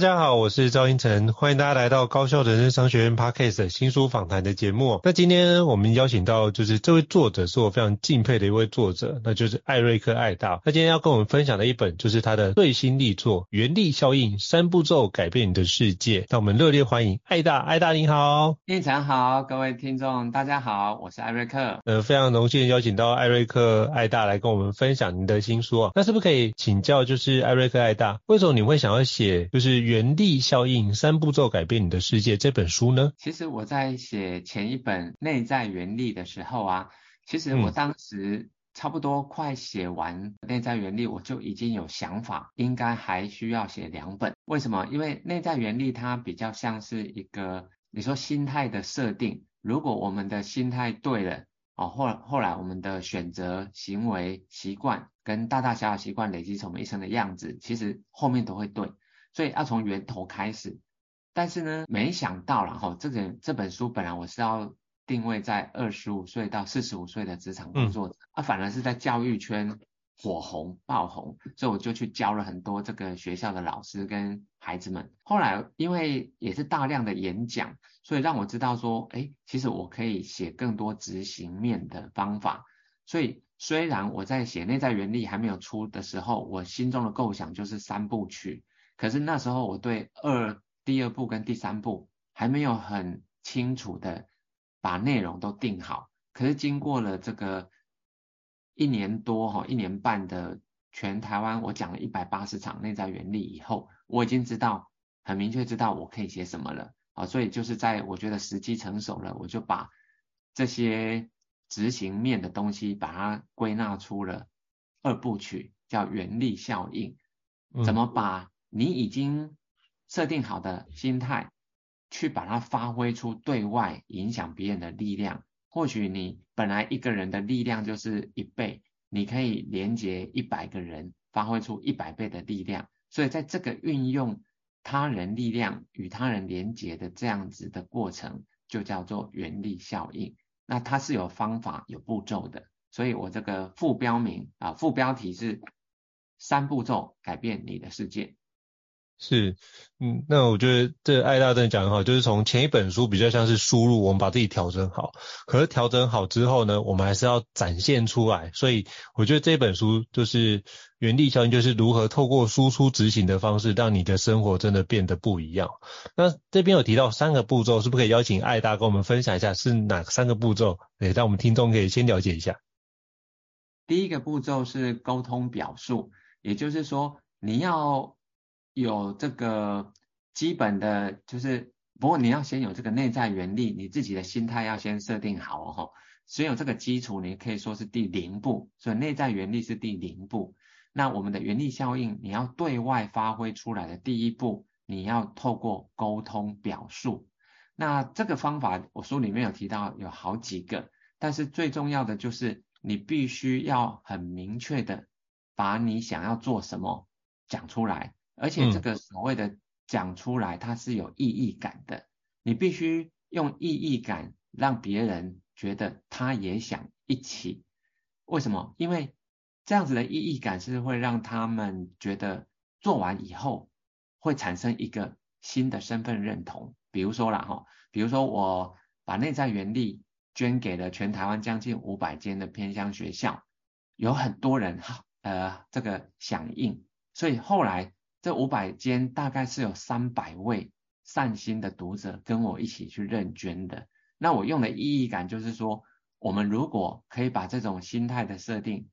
家好，我是赵英成，欢迎大家来到高校人生商学院 Podcast 新书访谈的节目。那今天我们邀请到就是这位作者是我非常敬佩的一位作者，那就是艾瑞克艾大。那今天要跟我们分享的一本就是他的最新力作《原力效应：三步骤改变你的世界》。那我们热烈欢迎艾大，艾大你好，英成好，各位听众大家好，我是艾瑞克。呃，非常荣幸邀请到艾瑞克艾大来跟我们分享您的新书啊。那是不是可以请教，就是艾瑞克艾大，为什么你会想要写就是？原力效应三步骤改变你的世界这本书呢？其实我在写前一本内在原力的时候啊，其实我当时差不多快写完内在原力，我就已经有想法，应该还需要写两本。为什么？因为内在原力它比较像是一个你说心态的设定，如果我们的心态对了哦，后后来我们的选择、行为、习惯跟大大小小习惯累积成我们一生的样子，其实后面都会对。所以要从源头开始，但是呢，没想到然后这个这本书本来我是要定位在二十五岁到四十五岁的职场工作者，嗯、啊，反而是在教育圈火红爆红，所以我就去教了很多这个学校的老师跟孩子们。后来因为也是大量的演讲，所以让我知道说，哎，其实我可以写更多执行面的方法。所以虽然我在写内在原力还没有出的时候，我心中的构想就是三部曲。可是那时候我对二第二部跟第三部还没有很清楚的把内容都定好。可是经过了这个一年多哈一年半的全台湾，我讲了一百八十场内在原理以后，我已经知道很明确知道我可以写什么了啊。所以就是在我觉得时机成熟了，我就把这些执行面的东西把它归纳出了二部曲，叫原力效应，怎么把。你已经设定好的心态，去把它发挥出对外影响别人的力量。或许你本来一个人的力量就是一倍，你可以连接一百个人，发挥出一百倍的力量。所以在这个运用他人力量与他人连接的这样子的过程，就叫做原力效应。那它是有方法、有步骤的。所以我这个副标名啊，副标题是三步骤改变你的世界。是，嗯，那我觉得这艾大真的讲很好，就是从前一本书比较像是输入，我们把自己调整好，可是调整好之后呢，我们还是要展现出来，所以我觉得这本书就是原地效应，就是如何透过输出执行的方式，让你的生活真的变得不一样。那这边有提到三个步骤，是不是可以邀请艾大跟我们分享一下是哪三个步骤？诶，让我们听众可以先了解一下。第一个步骤是沟通表述，也就是说你要。有这个基本的，就是不过你要先有这个内在原力，你自己的心态要先设定好哦。所以有这个基础，你可以说是第零步，所以内在原力是第零步。那我们的原力效应，你要对外发挥出来的第一步，你要透过沟通表述。那这个方法，我书里面有提到有好几个，但是最重要的就是你必须要很明确的把你想要做什么讲出来，而且这个所谓的讲出来，它是有意义感的，你必须用意义感让别人觉得他也想一起。为什么？因为这样子的意义感是会让他们觉得做完以后会产生一个新的身份认同。比如说啦哈，比如说我把内在原力捐给了全台湾将近五百间的偏乡学校，有很多人哈呃这个响应，所以后来这五百间大概是有三百位善心的读者跟我一起去认捐的。那我用的意义感就是说，我们如果可以把这种心态的设定。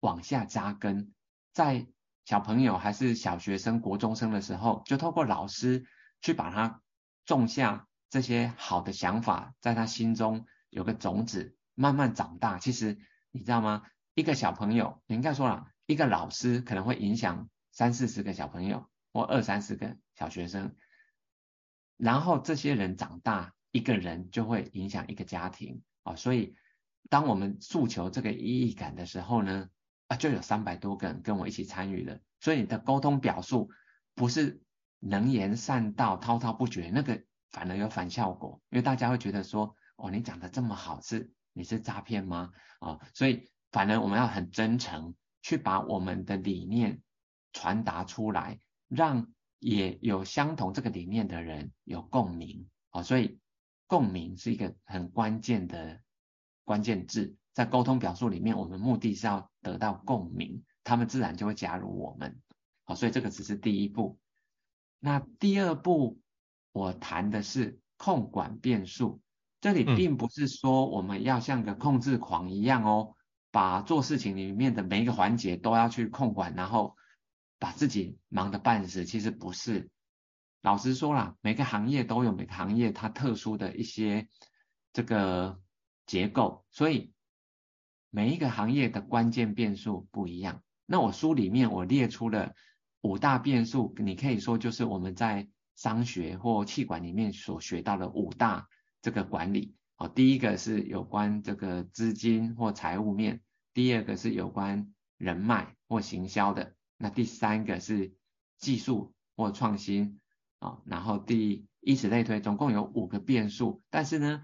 往下扎根，在小朋友还是小学生、国中生的时候，就透过老师去把他种下这些好的想法，在他心中有个种子，慢慢长大。其实你知道吗？一个小朋友，你应该说了，一个老师可能会影响三四十个小朋友，或二三十个小学生，然后这些人长大，一个人就会影响一个家庭啊。所以，当我们诉求这个意义感的时候呢，啊，就有三百多个人跟我一起参与了，所以你的沟通表述不是能言善道、滔滔不绝，那个反而有反效果，因为大家会觉得说，哦，你讲的这么好，是你是诈骗吗？啊、所以反而我们要很真诚去把我们的理念传达出来，让也有相同这个理念的人有共鸣，啊、哦，所以共鸣是一个很关键的关键字。在沟通表述里面，我们目的是要得到共鸣，他们自然就会加入我们。好，所以这个只是第一步。那第二步，我谈的是控管变数。这里并不是说我们要像个控制狂一样哦，把做事情里面的每一个环节都要去控管，然后把自己忙得半死。其实不是。老实说啦，每个行业都有每个行业它特殊的一些这个结构，所以。每一个行业的关键变数不一样。那我书里面我列出了五大变数，你可以说就是我们在商学或气管里面所学到的五大这个管理。哦，第一个是有关这个资金或财务面，第二个是有关人脉或行销的，那第三个是技术或创新啊，然后第以此类推，总共有五个变数。但是呢，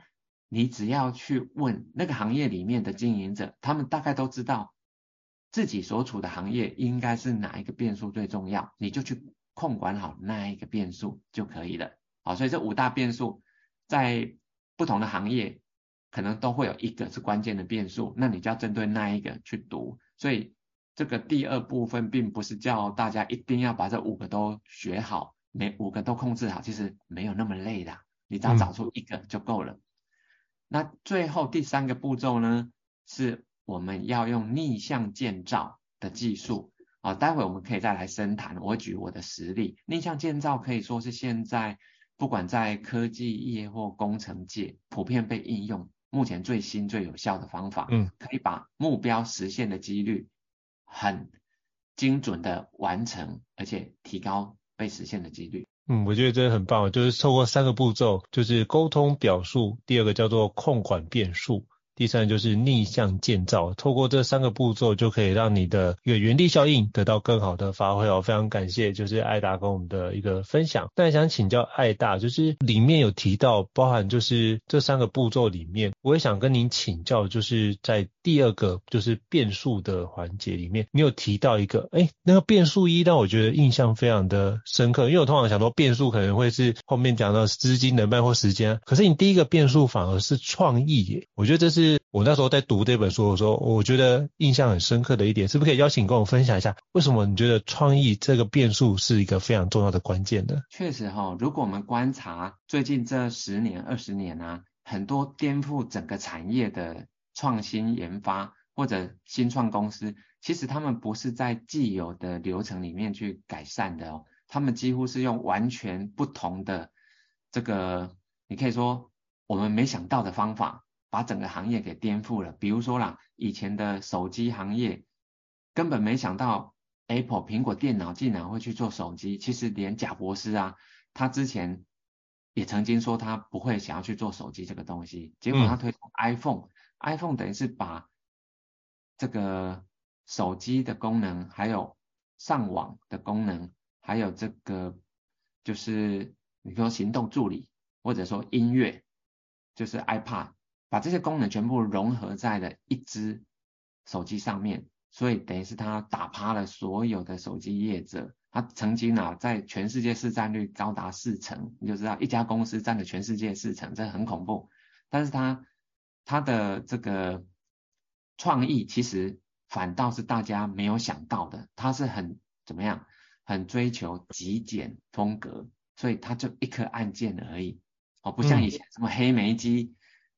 你只要去问那个行业里面的经营者，他们大概都知道自己所处的行业应该是哪一个变数最重要，你就去控管好那一个变数就可以了。好，所以这五大变数在不同的行业可能都会有一个是关键的变数，那你就要针对那一个去读。所以这个第二部分并不是叫大家一定要把这五个都学好，每五个都控制好，其实没有那么累的，你只要找出一个就够了。嗯那最后第三个步骤呢，是我们要用逆向建造的技术啊，待会我们可以再来深谈。我举我的实例，逆向建造可以说是现在不管在科技业或工程界普遍被应用，目前最新最有效的方法，嗯，可以把目标实现的几率很精准的完成，而且提高被实现的几率。嗯，我觉得真的很棒，就是透过三个步骤，就是沟通表述，第二个叫做控管变数。第三就是逆向建造，透过这三个步骤就可以让你的一个原力效应得到更好的发挥哦。非常感谢，就是爱大跟我们的一个分享。但想请教爱大，就是里面有提到，包含就是这三个步骤里面，我也想跟您请教，就是在第二个就是变数的环节里面，你有提到一个，哎，那个变数一让我觉得印象非常的深刻，因为我通常想说变数可能会是后面讲到资金、人脉或时间，可是你第一个变数反而是创意耶，我觉得这是。我那时候在读这本书的时候，我觉得印象很深刻的一点，是不是可以邀请跟我分享一下，为什么你觉得创意这个变数是一个非常重要的关键呢？确实哈、如果我们观察最近这十年、二十年啊，很多颠覆整个产业的创新研发或者新创公司，其实他们不是在既有的流程里面去改善的哦，他们几乎是用完全不同的这个，你可以说我们没想到的方法。把整个行业给颠覆了。比如说啦，以前的手机行业根本没想到 Apple 苹果电脑竟然会去做手机。其实连贾博士啊，他之前也曾经说他不会想要去做手机这个东西。结果他推出 iPhone，嗯 iPhone 等于是把这个手机的功能，还有上网的功能，还有这个就是你说行动助理，或者说音乐，就是 iPad，把这些功能全部融合在了一支手机上面，所以等于是它打趴了所有的手机业者。它曾经啊，在全世界市占率高达四成，你就知道一家公司占了全世界四成，这很恐怖。但是它它的这个创意其实反倒是大家没有想到的，他是很怎么样，很追求极简风格，所以他就一颗按键而已，哦，不像以前什么黑莓机，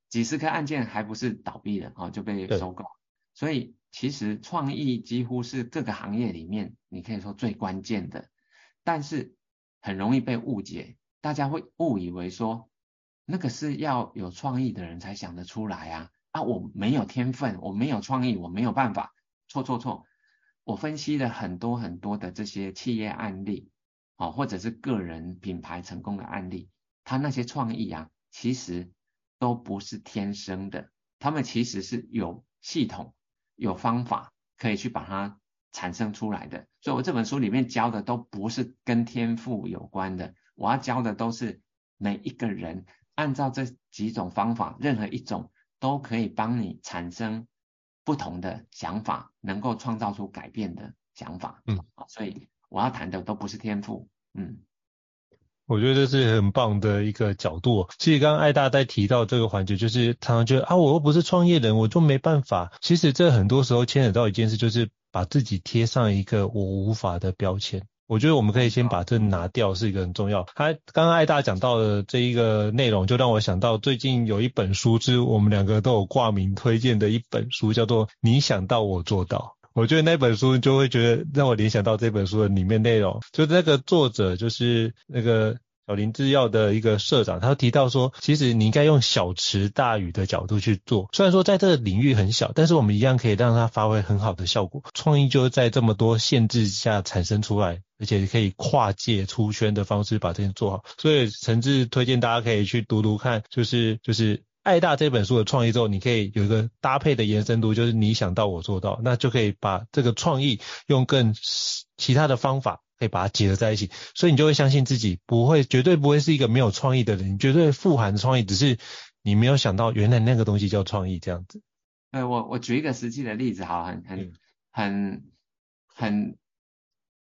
几十颗按键还不是倒闭了，哦，就被收购，所以。其实创意几乎是各个行业里面，你可以说最关键的，但是很容易被误解，大家会误以为说那个是要有创意的人才想得出来啊啊，我没有天分，我没有创意，我没有办法。错错错，我分析了很多很多的这些企业案例，哦，或者是个人品牌成功的案例，他那些创意啊，其实都不是天生的，他们其实是有系统。有方法可以去把它产生出来的，所以我这本书里面教的都不是跟天赋有关的，我要教的都是每一个人按照这几种方法，任何一种都可以帮你产生不同的想法，能够创造出改变的想法。嗯，所以我要谈的都不是天赋。嗯。我觉得这是很棒的一个角度。其实刚刚艾大在提到这个环节，就是常常觉得啊，我又不是创业人，我就没办法。其实这很多时候牵扯到一件事，就是把自己贴上一个我无法的标签。我觉得我们可以先把这拿掉，是一个很重要。他刚刚艾大讲到的这一个内容，就让我想到最近有一本书，是我们两个都有挂名推荐的一本书，叫做《你想到我做到》。我觉得那本书就会觉得让我联想到这本书的里面内容，就那个作者就是那个小林制药的一个社长，他提到说，其实你应该用小池大雨的角度去做。虽然说在这个领域很小，但是我们一样可以让它发挥很好的效果。创意就是在这么多限制下产生出来，而且可以跨界出圈的方式把这件做好。所以诚挚推荐大家可以去读读看，就是就是。爱大这本书的创意之后，你可以有一个搭配的延伸度，就是你想到我做到，那就可以把这个创意用更其他的方法，可以把它结合在一起，所以你就会相信自己不会，绝对不会是一个没有创意的人，你绝对富含创意，只是你没有想到原来那个东西叫创意这样子。呃，我我举一个实际的例子，好，很很很很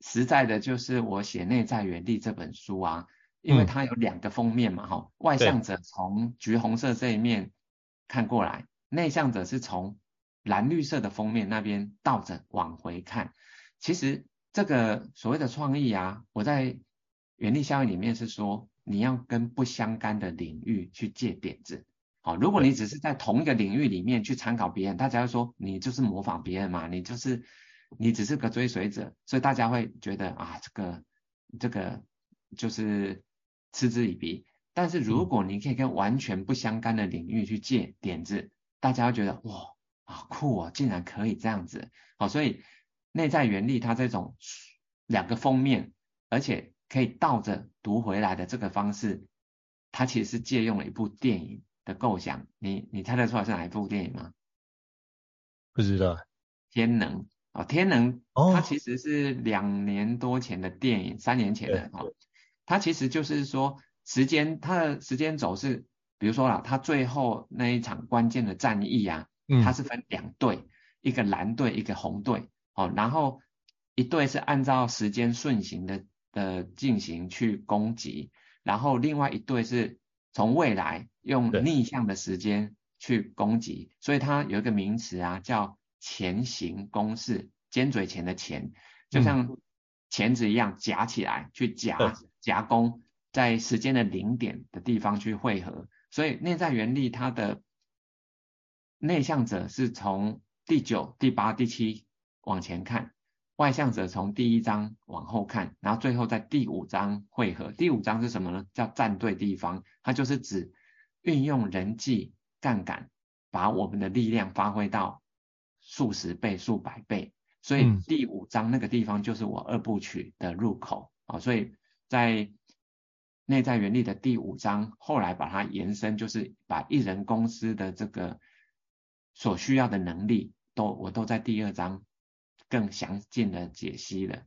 实在的，就是我写《内在原力》这本书啊。因为它有两个封面嘛，哈、嗯，外向者从橘红色这一面看过来，内向者是从蓝绿色的封面那边倒着往回看。其实这个所谓的创意啊，我在原力效应里面是说，你要跟不相干的领域去借点子。好，如果你只是在同一个领域里面去参考别人，大家会说你就是模仿别人嘛，你就是你只是个追随者，所以大家会觉得啊，这个这个就是。嗤之以鼻，但是如果你可以跟完全不相干的领域去借点子，嗯、大家会觉得哇，好酷哦，竟然可以这样子。好，所以内在原力它这种两个封面，而且可以倒着读回来的这个方式，它其实是借用了一部电影的构想。你你猜得出来是哪一部电影吗？不知道。天能哦，天能，它其实是两年多前的电影，哦、三年前的哦。它其实就是说，时间它的时间轴是，比如说啦，它最后那一场关键的战役啊，它是分两队，嗯、一个蓝队，一个红队，哦，然后一队是按照时间顺行的的进行去攻击，然后另外一队是从未来用逆向的时间去攻击，所以它有一个名词啊，叫钳形公式，尖嘴钳的钳，就像钳子一样夹起来去夹。夹攻在时间的零点的地方去汇合，所以内在原力它的内向者是从第九、第八、第七往前看，外向者从第一章往后看，然后最后在第五章汇合。第五章是什么呢？叫站对地方，它就是指运用人际杠杆，把我们的力量发挥到数十倍、数百倍。所以第五章那个地方就是我二部曲的入口啊，所以。在内在原理的第五章，后来把它延伸，就是把一人公司的这个所需要的能力，都我都在第二章更详尽的解析了。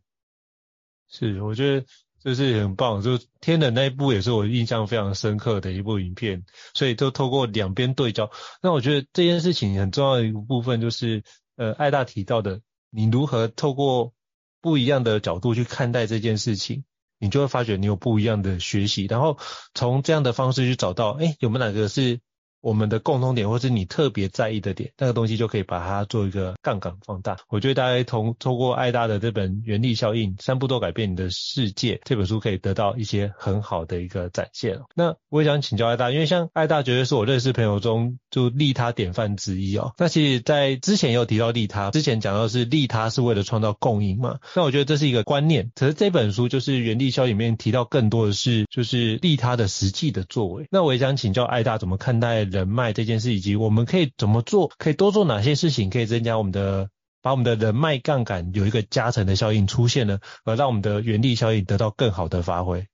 是，我觉得就是很棒。就天冷那一部也是我印象非常深刻的一部影片，所以就透过两边对焦。那我觉得这件事情很重要的一个部分就是，呃，爱大提到的，你如何透过不一样的角度去看待这件事情，你就会发觉你有不一样的学习，然后从这样的方式去找到，哎，有没有哪个是我们的共同点，或是你特别在意的点，那个东西就可以把它做一个杠杆放大。我觉得大家通通过爱大的这本《原力效应：三步都改变你的世界》这本书，可以得到一些很好的一个展现。那我也想请教爱大，因为像爱大绝对是我认识朋友中就利他典范之一哦。那其实，在之前也有提到利他，之前讲到是利他是为了创造共赢嘛。那我觉得这是一个观念，可是这本书就是《原力效应》里面提到更多的是就是利他的实际的作为。那我也想请教爱大怎么看待脉这件事，以及我们可以怎么做，可以多做哪些事情，可以增加我们的，把我们的人脉杠杆有一个加成的效应出现呢，而让我们的原力效应得到更好的发挥。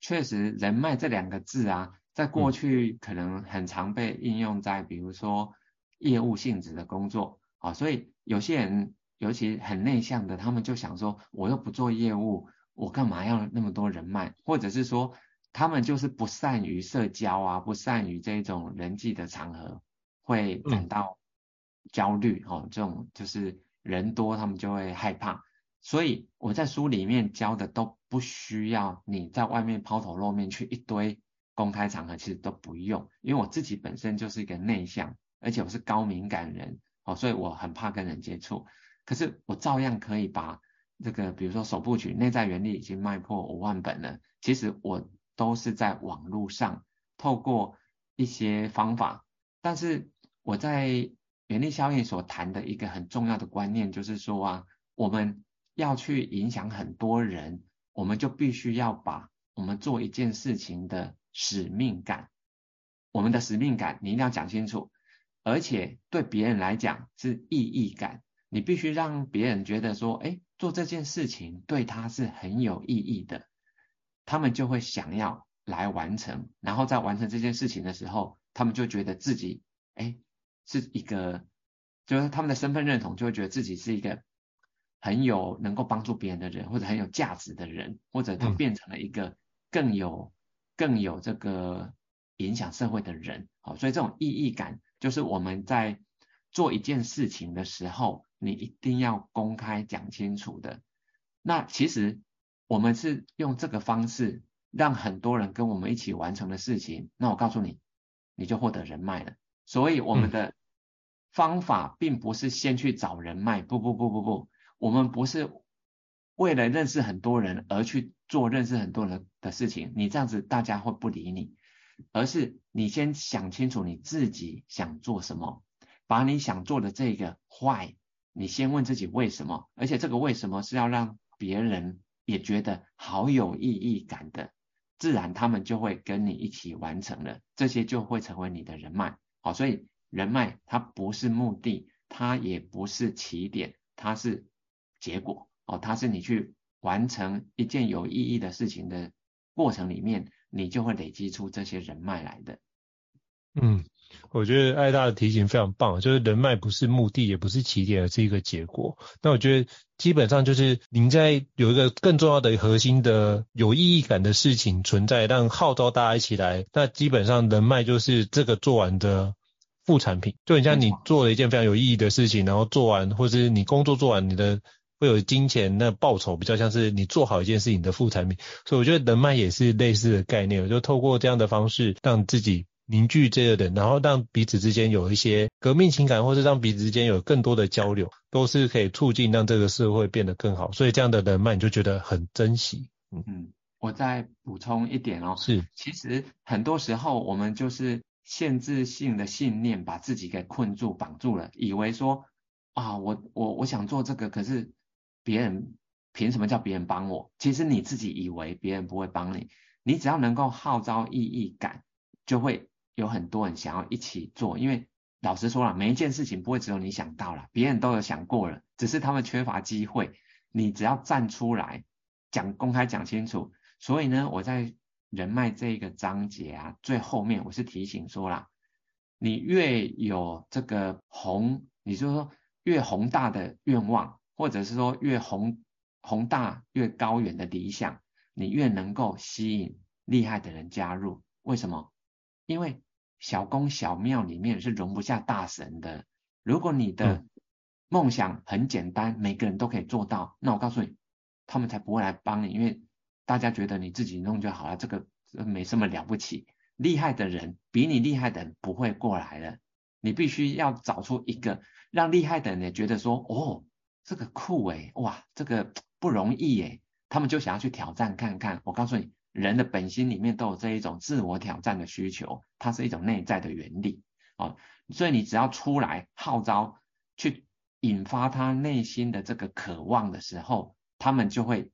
确实，人脉这两个字啊，在过去可能很常被应用在比如说业务性质的工作啊，所以有些人尤其很内向的，他们就想说，我又不做业务，我干嘛要那么多人脉，或者是说。他们就是不善于社交啊，不善于这种人际的场合，会感到焦虑哦。这种就是人多，他们就会害怕。所以我在书里面教的都不需要你在外面抛头露面去一堆公开场合，其实都不用。因为我自己本身就是一个内向，而且我是高敏感人哦，所以我很怕跟人接触。可是我照样可以把这个，比如说首部曲《内在原理》已经卖破五万本了。其实我。都是在网络上透过一些方法，但是我在原力效应所谈的一个很重要的观念就是说啊，我们要去影响很多人，我们就必须要把我们做一件事情的使命感，我们的使命感你一定要讲清楚，而且对别人来讲是意义感，你必须让别人觉得说，哎，做这件事情对他是很有意义的。他们就会想要来完成，然后在完成这件事情的时候，他们就觉得自己，哎，是一个，就是他们的身份认同就会觉得自己是一个很有能够帮助别人的人，或者很有价值的人，或者他变成了一个更有更有这个影响社会的人。好，所以这种意义感，就是我们在做一件事情的时候，你一定要公开讲清楚的。那其实。我们是用这个方式让很多人跟我们一起完成的事情，那我告诉你，你就获得人脉了。所以我们的方法并不是先去找人脉，不不不不不，我们不是为了认识很多人而去做认识很多人的事情，你这样子大家会不理你，而是你先想清楚你自己想做什么，把你想做的这个 why，你先问自己为什么，而且这个为什么是要让别人。也觉得好有意义感的，自然他们就会跟你一起完成了，这些就会成为你的人脉。好，所以人脉它不是目的，它也不是起点，它是结果。哦，它是你去完成一件有意义的事情的过程里面，你就会累积出这些人脉来的。嗯。我觉得爱大的提醒非常棒，就是人脉不是目的，也不是起点，而是一个结果。那我觉得基本上就是您在有一个更重要的核心的有意义感的事情存在，让号召大家一起来。那基本上人脉就是这个做完的副产品，就很像你做了一件非常有意义的事情，然后做完，或是你工作做完，你的会有金钱那报酬，比较像是你做好一件事情的副产品。所以我觉得人脉也是类似的概念，就透过这样的方式让自己。凝聚这些人，然后让彼此之间有一些革命情感，或是让彼此之间有更多的交流，都是可以促进让这个社会变得更好。所以这样的人脉你就觉得很珍惜。嗯嗯，我再补充一点哦，是，其实很多时候我们就是限制性的信念把自己给困住、绑住了，以为说啊，我我我想做这个，可是别人凭什么叫别人帮我？其实你自己以为别人不会帮你，你只要能够号召意义感，就会。有很多人想要一起做，因为老实说了，每一件事情不会只有你想到了，别人都有想过了，只是他们缺乏机会。你只要站出来讲，公开讲清楚。所以呢，我在人脉这一个章节啊最后面，我是提醒说啦，你越有这个宏，你就说越宏大的愿望，或者是说越宏宏大越高远的理想，你越能够吸引厉害的人加入。为什么？因为小宫小庙里面是容不下大神的。如果你的梦想很简单，每个人都可以做到，那我告诉你，他们才不会来帮你，因为大家觉得你自己弄就好了，这个没什么了不起。厉害的人比你厉害的人不会过来了，你必须要找出一个让厉害的人也觉得说，哦，这个酷诶，哇，这个不容易诶，他们就想要去挑战看看。我告诉你，人的本心里面都有这一种自我挑战的需求，它是一种内在的原理哦。所以你只要出来号召，去引发他内心的这个渴望的时候，他们就会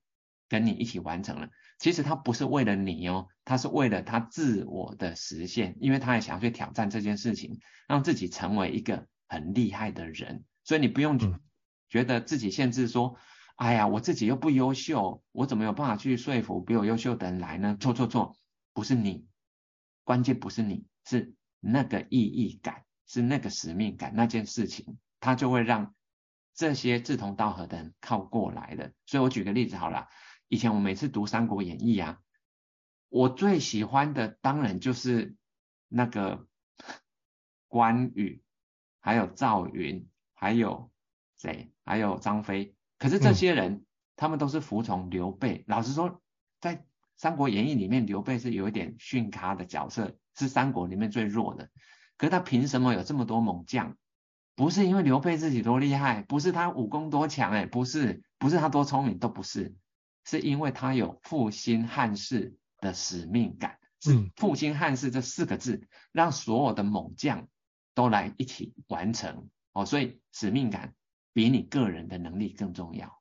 跟你一起完成了。其实他不是为了你哦，他是为了他自我的实现，因为他也想要去挑战这件事情，让自己成为一个很厉害的人。所以你不用觉得自己限制说，哎呀，我自己又不优秀，我怎么有办法去说服比我优秀的人来呢？错错错，不是你，关键不是你，是那个意义感，是那个使命感，那件事情，他就会让这些志同道合的人靠过来的。所以我举个例子好了。以前我每次读《三国演义》啊，我最喜欢的当然就是那个关羽，还有赵云，还有谁？还有张飞。可是这些人，嗯、他们都是服从刘备。老实说，在《三国演义》里面，刘备是有一点逊咖的角色，是三国里面最弱的。可是他凭什么有这么多猛将？不是因为刘备自己多厉害，不是他武功多强，哎，不是，不是他多聪明，都不是。是因为他有复兴汉室的使命感，是复兴汉室这四个字，让所有的猛将都来一起完成哦，所以使命感比你个人的能力更重要。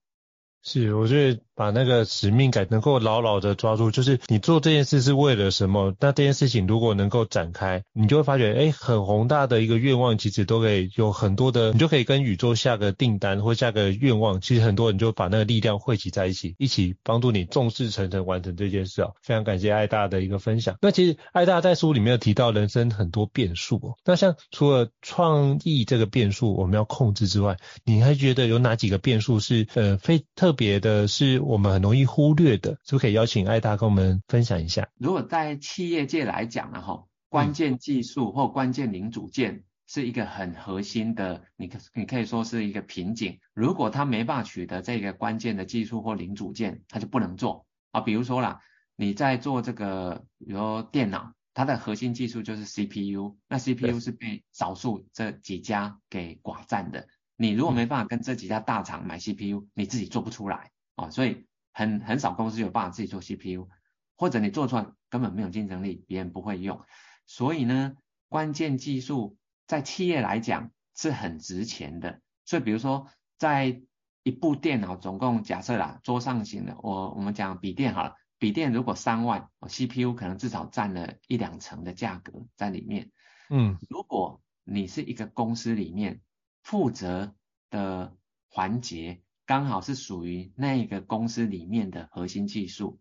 是，我觉得把那个使命感能够牢牢的抓住，就是你做这件事是为了什么？那这件事情如果能够展开，你就会发觉，哎，很宏大的一个愿望，其实都可以有很多的，你就可以跟宇宙下个订单或下个愿望，其实很多人就把那个力量汇集在一起，一起帮助你众志成城完成这件事啊。非常感谢艾大的一个分享。那其实艾大在书里面有提到人生很多变数哦，那像除了创意这个变数我们要控制之外，你还觉得有哪几个变数是呃非特特别的是我们很容易忽略的，是不是可以邀请艾达跟我们分享一下？如果在企业界来讲呢，哈，关键技术或关键零组件是一个很核心的，你可你可以说是一个瓶颈。如果他没办法取得这个关键的技术或零组件，他就不能做啊。比如说啦，你在做这个，比如说电脑，它的核心技术就是 CPU，那 CPU 是被少数这几家给寡占的。你如果没办法跟这几家大厂买 CPU，你自己做不出来啊，所以很很少公司有办法自己做 CPU，或者你做出来根本没有竞争力，别人不会用。所以呢，关键技术在企业来讲是很值钱的。所以比如说，在一部电脑总共假设啦，桌上型的，我我们讲笔电好了，笔电如果三万，CPU 可能至少占了一两成的价格在里面。嗯，如果你是一个公司里面。负责的环节刚好是属于那个公司里面的核心技术，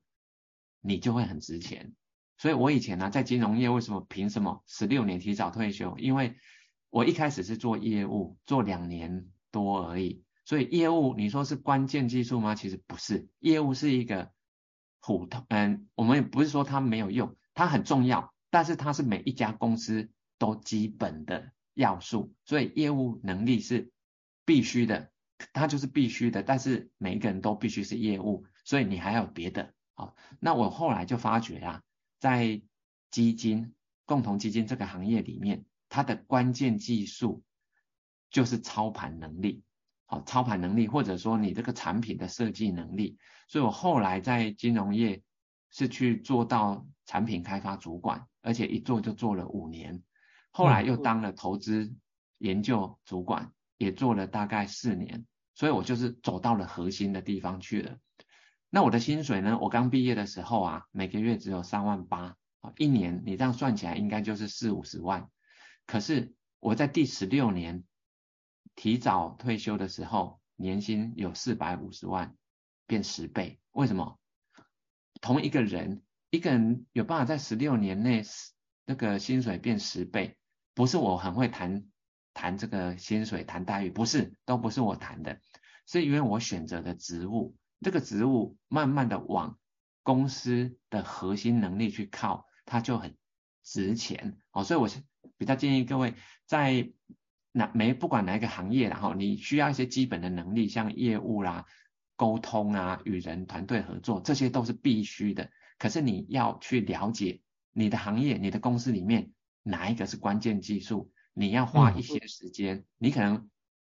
你就会很值钱。所以我以前呢、在金融业为什么凭什么十六年提早退休？因为我一开始是做业务，做两年多而已。所以业务你说是关键技术吗？其实不是，业务是一个普通，嗯，我们也不是说它没有用，它很重要，但是它是每一家公司都基本的。要素，所以业务能力是必须的，它就是必须的。但是每一个人都必须是业务，所以你还有别的。好，那我后来就发觉啊，在基金、共同基金这个行业里面，它的关键技术就是操盘能力。好，操盘能力或者说你这个产品的设计能力。所以我后来在金融业是去做到产品开发主管，而且一做就做了五年。后来又当了投资研究主管，也做了大概四年，所以我就是走到了核心的地方去了。那我的薪水呢？我刚毕业的时候啊，每个月只有三万八，一年你这样算起来应该就是四五十万。可是我在第十六年提早退休的时候，年薪有四百五十万，变十倍。为什么？同一个人，一个人有办法在十六年内那个薪水变十倍？不是我很会谈谈这个薪水、谈待遇，不是，都不是我谈的，是因为我选择的职务，这个职务慢慢的往公司的核心能力去靠，它就很值钱哦。所以我是比较建议各位在哪没不管哪一个行业，然后你需要一些基本的能力，像业务啦、沟通啊、与人团队合作，这些都是必须的。可是你要去了解你的行业、你的公司里面哪一个是关键技术，你要花一些时间，嗯、你可能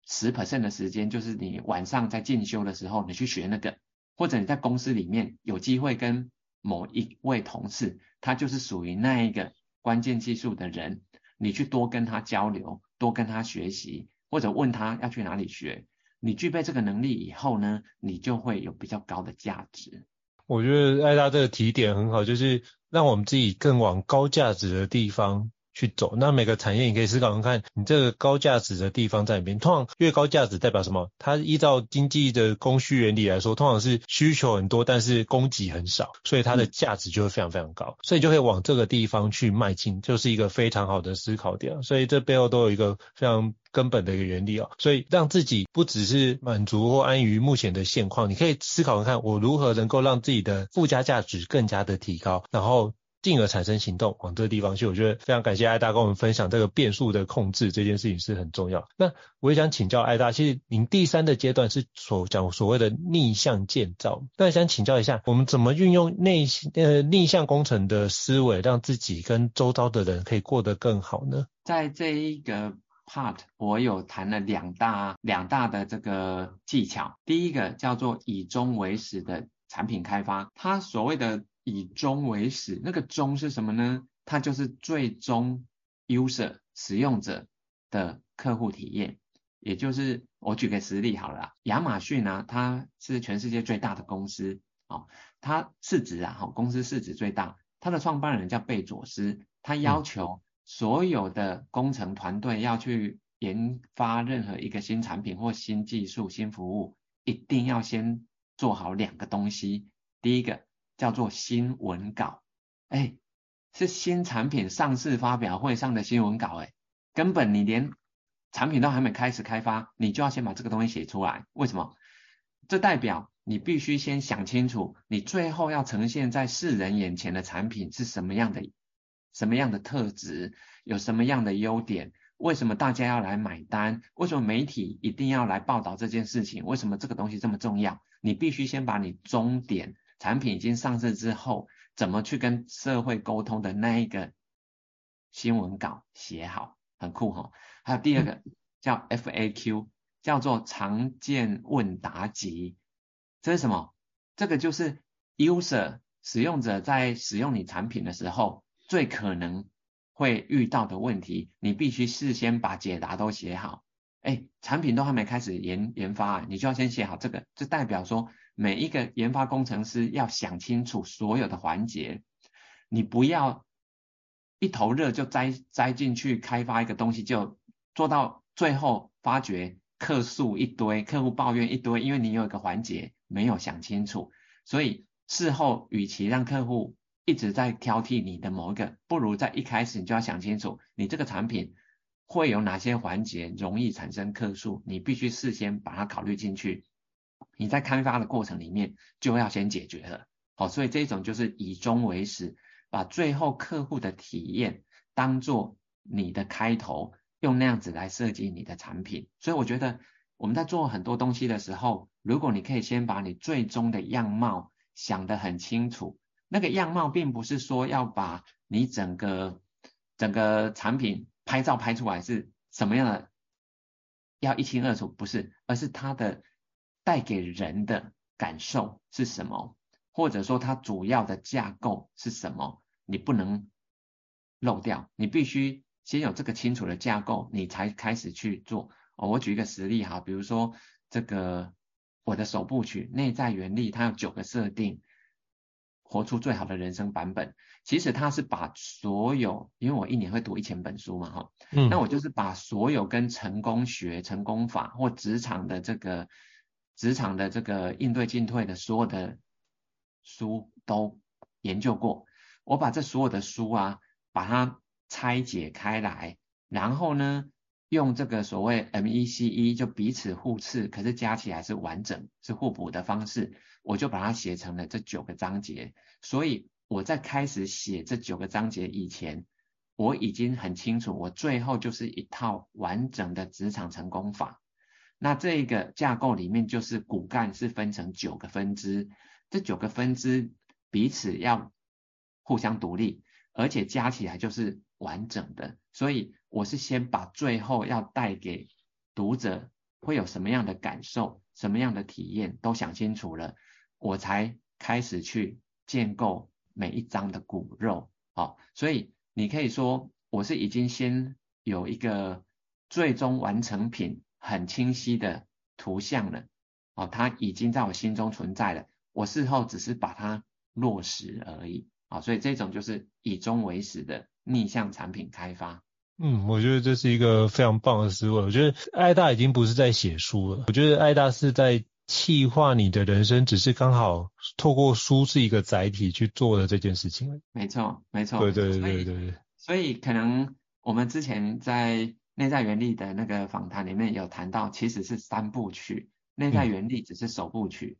十 percent 的时间就是你晚上在进修的时候，你去学那个，或者你在公司里面有机会跟某一位同事，他就是属于那一个关键技术的人，你去多跟他交流，多跟他学习，或者问他要去哪里学，你具备这个能力以后呢，你就会有比较高的价值。我觉得艾大这个提点很好，就是让我们自己更往高价值的地方去走。那每个产业你可以思考看看，你这个高价值的地方在哪边？通常越高价值代表什么？它依照经济的供需原理来说，通常是需求很多，但是供给很少，所以它的价值就会非常非常高。所以就可以往这个地方去迈进，就是一个非常好的思考点。所以这背后都有一个非常。根本的一个原理哦，所以让自己不只是满足或安于目前的现况，你可以思考看，我如何能够让自己的附加价值更加的提高，然后进而产生行动往这个地方去。我觉得非常感谢艾大跟我们分享这个变数的控制这件事情是很重要。那我也想请教艾大，其实您第三的阶段是所讲所谓的逆向建造，那想请教一下，我们怎么运用内呃逆向工程的思维，让自己跟周遭的人可以过得更好呢？在这一个。part 我有谈了两大两大的这个技巧，第一个叫做以终为始的产品开发，它所谓的以终为始，那个终是什么呢？它就是最终 user 使用者的客户体验，也就是我举个实例好了啦，亚马逊呢，它是全世界最大的公司，哦，它市值啊，公司市值最大，它的创办人叫贝佐斯，他要求、嗯。所有的工程团队要去研发任何一个新产品或新技术、新服务，一定要先做好两个东西。第一个叫做新闻稿，哎，是新产品上市发表会上的新闻稿，哎，根本你连产品都还没开始开发，你就要先把这个东西写出来。为什么？这代表你必须先想清楚，你最后要呈现在世人眼前的产品是什么样的。什么样的特质，有什么样的优点？为什么大家要来买单？为什么媒体一定要来报道这件事情？为什么这个东西这么重要？你必须先把你终点产品已经上市之后，怎么去跟社会沟通的那一个新闻稿写好，很酷哈。还有第二个叫 FAQ，叫做常见问答集。这是什么？这个就是 user 使用者在使用你产品的时候。最可能会遇到的问题，你必须事先把解答都写好。哎，产品都还没开始研研发，啊你就要先写好这个。这代表说，每一个研发工程师要想清楚所有的环节，你不要一头热就栽栽进去开发一个东西，就做到最后发觉客诉一堆，客户抱怨一堆，因为你有一个环节没有想清楚，所以事后与其让客户。一直在挑剔你的某一个，不如在一开始你就要想清楚，你这个产品会有哪些环节容易产生客诉，你必须事先把它考虑进去。你在开发的过程里面就要先解决了。好，所以这种就是以终为始，把最后客户的体验当做你的开头，用那样子来设计你的产品。所以我觉得我们在做很多东西的时候，如果你可以先把你最终的样貌想得很清楚。那个样貌并不是说要把你整个整个产品拍照拍出来是什么样的，要一清二楚，不是，而是它的带给人的感受是什么，或者说它主要的架构是什么，你不能漏掉，你必须先有这个清楚的架构，你才开始去做。哦，我举一个实例哈，比如说这个我的首部曲内在原力，它有九个设定。活出最好的人生版本，其实它是把所有，因为我一年会读一千本书嘛，哈，嗯，那我就是把所有跟成功学、成功法或职场的这个职场的这个应对进退的所有的书都研究过，我把这所有的书啊，把它拆解开来，然后呢，用这个所谓 MECE 就彼此互斥，可是加起来是完整，是互补的方式，我就把它写成了这九个章节。所以我在开始写这九个章节以前，我已经很清楚，我最后就是一套完整的职场成功法。那这个架构里面就是骨干是分成九个分支，这九个分支彼此要互相独立，而且加起来就是完整的。所以我是先把最后要带给读者会有什么样的感受、什么样的体验都想清楚了，我才开始去建构每一章的骨肉。好，所以你可以说我是已经先有一个最终完成品。很清晰的图像了，哦，它已经在我心中存在了，我事后只是把它落实而已，啊，所以这种就是以终为始的逆向产品开发。嗯，我觉得这是一个非常棒的思维。我觉得艾大已经不是在写书了，我觉得艾大是在气化你的人生，只是刚好透过书是一个载体去做的这件事情。没错，没错。对对对对对对。所以可能我们之前在。内在原力的那个访谈里面有谈到，其实是三部曲，内在原力只是首部曲，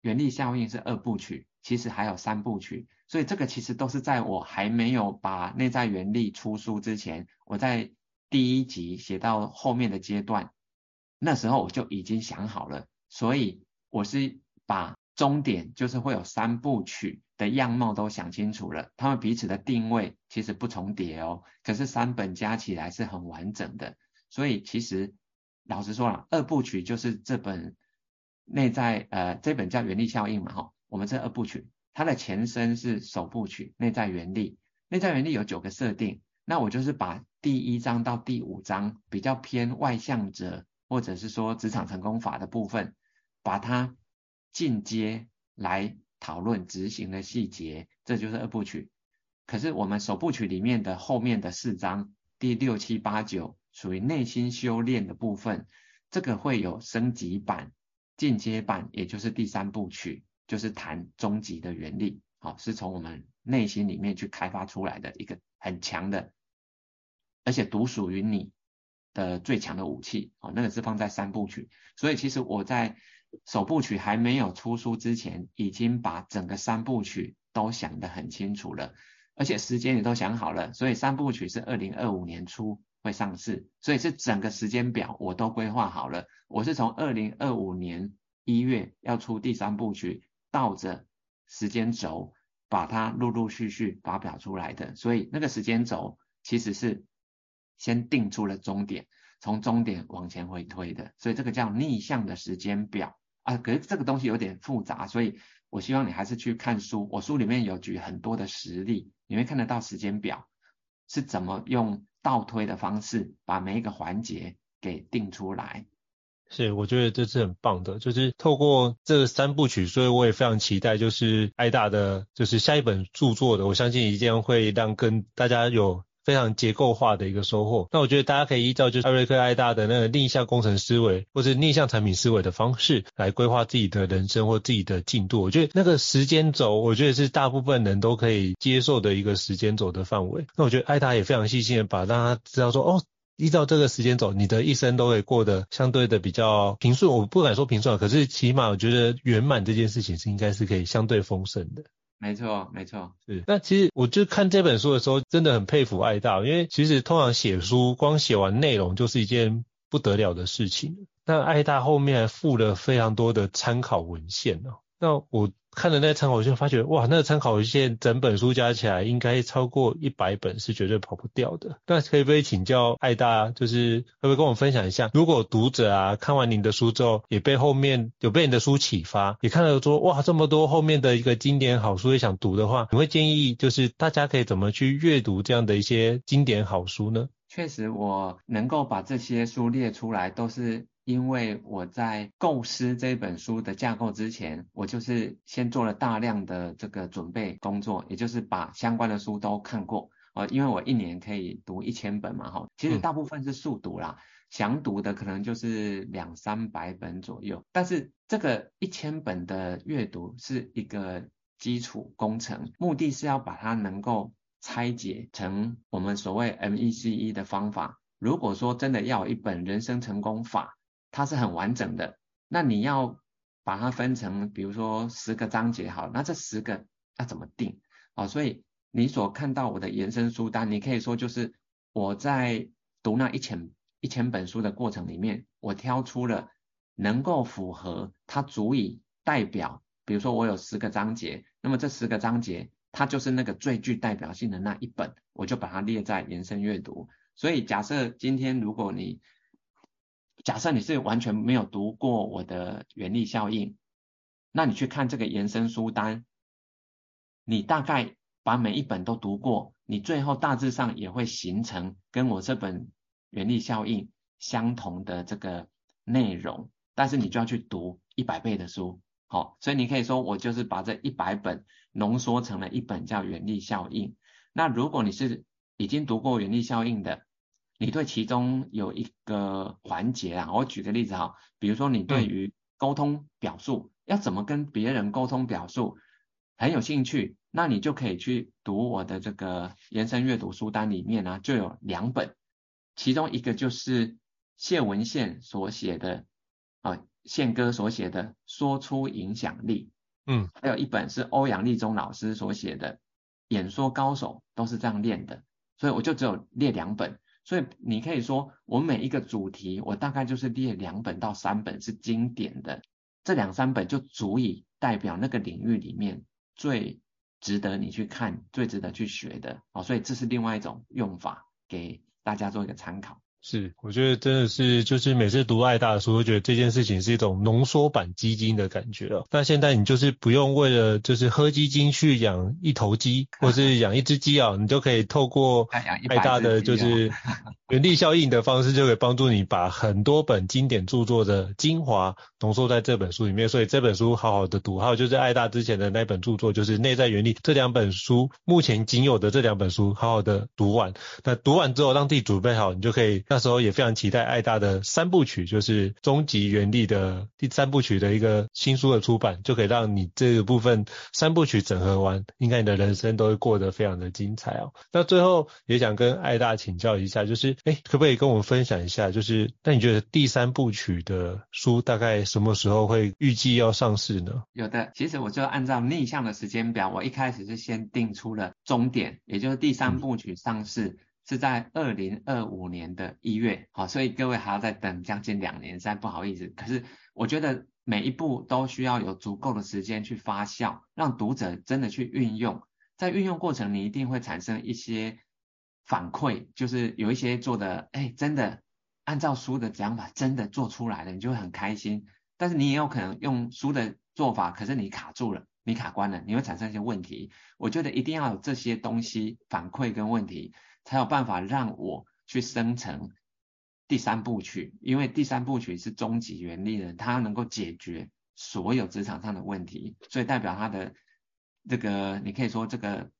原力效应是二部曲，其实还有三部曲。所以这个其实都是在我还没有把内在原力出书之前，我在第一集写到后面的阶段，那时候我就已经想好了，所以我是把终点就是会有三部曲的样貌都想清楚了，他们彼此的定位其实不重叠哦，可是三本加起来是很完整的，所以其实老实说了，二部曲就是这本内在呃这本叫原力效应嘛哈，我们这二部曲它的前身是首部曲内在原力，内在原力有九个设定，那我就是把第一章到第五章比较偏外向者或者是说职场成功法的部分，把它进阶来。讨论执行的细节，这就是二部曲。可是我们首部曲里面的后面的四章，第六七八九，属于内心修炼的部分，这个会有升级版、进阶版，也就是第三部曲，就是谈终极的原力，好，是从我们内心里面去开发出来的一个很强的，而且独属于你的最强的武器，哦，那个是放在三部曲。所以其实我在。首部曲还没有出书之前，已经把整个三部曲都想得很清楚了，而且时间也都想好了，所以三部曲是二零二五年初会上市，所以是整个时间表我都规划好了。我是从二零二五年一月要出第三部曲，倒着时间轴把它陆陆续续发表出来的，所以那个时间轴其实是先定出了终点，从终点往前回推的，所以这个叫逆向的时间表。啊，可是这个东西有点复杂，所以我希望你还是去看书。我书里面有举很多的实例，你会看得到时间表是怎么用倒推的方式把每一个环节给定出来。是，我觉得这是很棒的，就是透过这三部曲，所以我也非常期待，就是艾大的就是下一本著作的，我相信一定会让跟大家有。非常结构化的一个收获。那我觉得大家可以依照就是艾瑞克艾大的那个逆向工程思维，或是逆向产品思维的方式来规划自己的人生或自己的进度。我觉得那个时间轴，我觉得是大部分人都可以接受的一个时间轴的范围。那我觉得艾达也非常细心的把让他知道说，哦，依照这个时间轴，你的一生都会过得相对的比较平顺。我不敢说平顺，可是起码我觉得圆满这件事情是应该是可以相对丰盛的。没错，没错，是。那其实我就看这本书的时候，真的很佩服艾大，因为其实通常写书，光写完内容就是一件不得了的事情。那艾大后面还附了非常多的参考文献哦。那我。看了那参考文献，发觉哇，那个参考文献整本书加起来应该超过一百本，是绝对跑不掉的。那可以不可以请教艾大，就是会不会跟我们分享一下，如果读者啊看完您的书之后，也被后面有被你的书启发，也看了说哇这么多后面的一个经典好书也想读的话，你会建议就是大家可以怎么去阅读这样的一些经典好书呢？确实，我能够把这些书列出来，都是。因为我在构思这本书的架构之前，我就是先做了大量的这个准备工作，也就是把相关的书都看过。呃，因为我一年可以读一千本嘛，哈，其实大部分是速读啦，详读的可能就是两三百本左右。但是这个一千本的阅读是一个基础工程，目的是要把它能够拆解成我们所谓 MECE 的方法。如果说真的要有一本人生成功法，它是很完整的，那你要把它分成，比如说十个章节好，那这十个要怎么定？哦，所以你所看到我的延伸书单，你可以说就是我在读那一千一千本书的过程里面，我挑出了能够符合它足以代表，比如说我有十个章节，那么这十个章节它就是那个最具代表性的那一本，我就把它列在延伸阅读。所以假设今天如果你假设你是完全没有读过我的原力效应，那你去看这个延伸书单，你大概把每一本都读过，你最后大致上也会形成跟我这本原力效应相同的这个内容，但是你就要去读一百倍的书，好，所以你可以说我就是把这一百本浓缩成了一本叫原力效应。那如果你是已经读过原力效应的，你对其中有一个环节啊，我举个例子哈，比如说你对于沟通表述，要怎么跟别人沟通表述很有兴趣，那你就可以去读我的这个延伸阅读书单里面呢、啊，就有两本，其中一个就是谢文宪所写的啊，宪哥所写的《说出影响力》，嗯，还有一本是欧阳立中老师所写的《演说高手都是这样练的》。所以我就只有列两本，所以你可以说我每一个主题，我大概就是列两本到三本是经典的，这两三本就足以代表那个领域里面最值得你去看、最值得去学的哦。所以这是另外一种用法，给大家做一个参考。是，我觉得真的是，就是每次读爱大的书，都觉得这件事情是一种浓缩版基金的感觉了。那现在你就是不用为了就是喝基金去养一头鸡，或是养一只鸡啊，你就可以透过爱大的就是 原力效应的方式，就可以帮助你把很多本经典著作的精华浓缩在这本书里面。所以这本书好好的读，还有就是爱大之前的那本著作，就是内在原理这两本书，目前仅有的这两本书，好好的读完。那读完之后，让自己准备好，你就可以。那时候也非常期待爱大的三部曲，就是终极原力的第三部曲的一个新书的出版，就可以让你这个部分三部曲整合完，应该你的人生都会过得非常的精彩哦。那最后也想跟爱大请教一下，就是哎，可不可以跟我们分享一下，就是那你觉得第三部曲的书大概什么时候会预计要上市呢？有的，其实我就按照逆向的时间表，我一开始是先定出了终点，也就是第三部曲上市。是在二零二五年的一月，好，所以各位还要再等将近两年，实在不好意思。可是我觉得每一步都需要有足够的时间去发酵，让读者真的去运用。在运用过程，你一定会产生一些反馈，就是有一些做的，哎，真的按照书的讲法，真的做出来了，你就会很开心。但是你也有可能用书的做法，可是你卡住了，你卡关了，你会产生一些问题。我觉得一定要有这些东西反馈跟问题。才有办法让我去生成第三部曲，因为第三部曲是终极原力的，它能够解决所有职场上的问题，所以代表它的这个，你可以说这个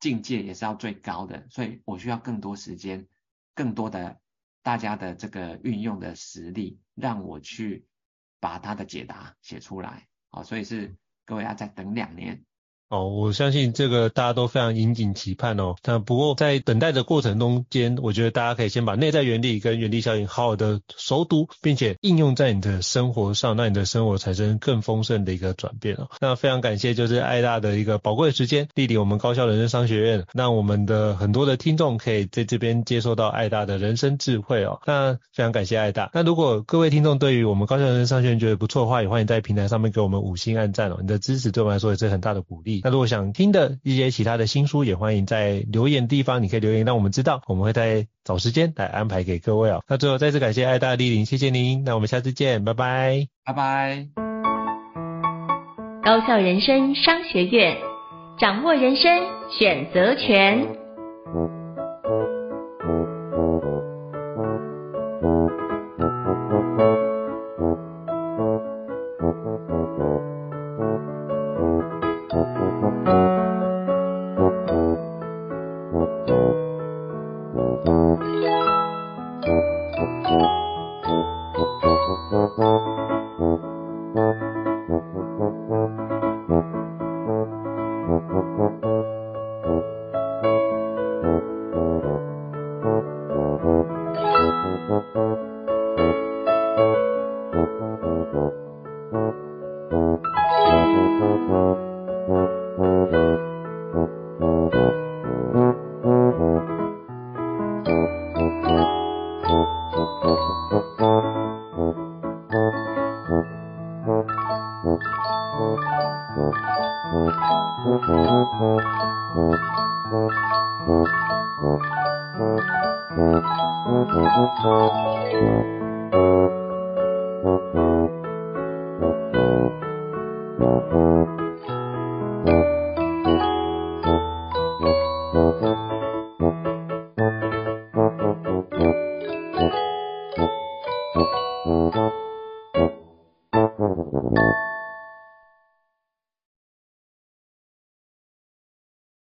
境界也是要最高的，所以我需要更多时间，更多的大家的这个运用的实力，让我去把它的解答写出来，好，所以是各位要再等两年。哦，我相信这个大家都非常引颈期盼哦。但不过在等待的过程中间，我觉得大家可以先把内在原理跟原地效应好好的熟读，并且应用在你的生活上，让你的生活产生更丰盛的一个转变哦。那非常感谢就是爱大的一个宝贵的时间，莅临我们高校人生商学院，让我们的很多的听众可以在这边接受到爱大的人生智慧哦。那非常感谢爱大。那如果各位听众对于我们高校人生商学院觉得不错的话，也欢迎在平台上面给我们五星按赞哦。你的支持对我们来说也是很大的鼓励。那如果想听的一些其他的新书，也欢迎在留言地方，你可以留言让我们知道，我们会在找时间来安排给各位哦。那最后再次感谢爱大莅临，谢谢您，那我们下次见，拜拜，拜拜。高校人生商学院，掌握人生选择权。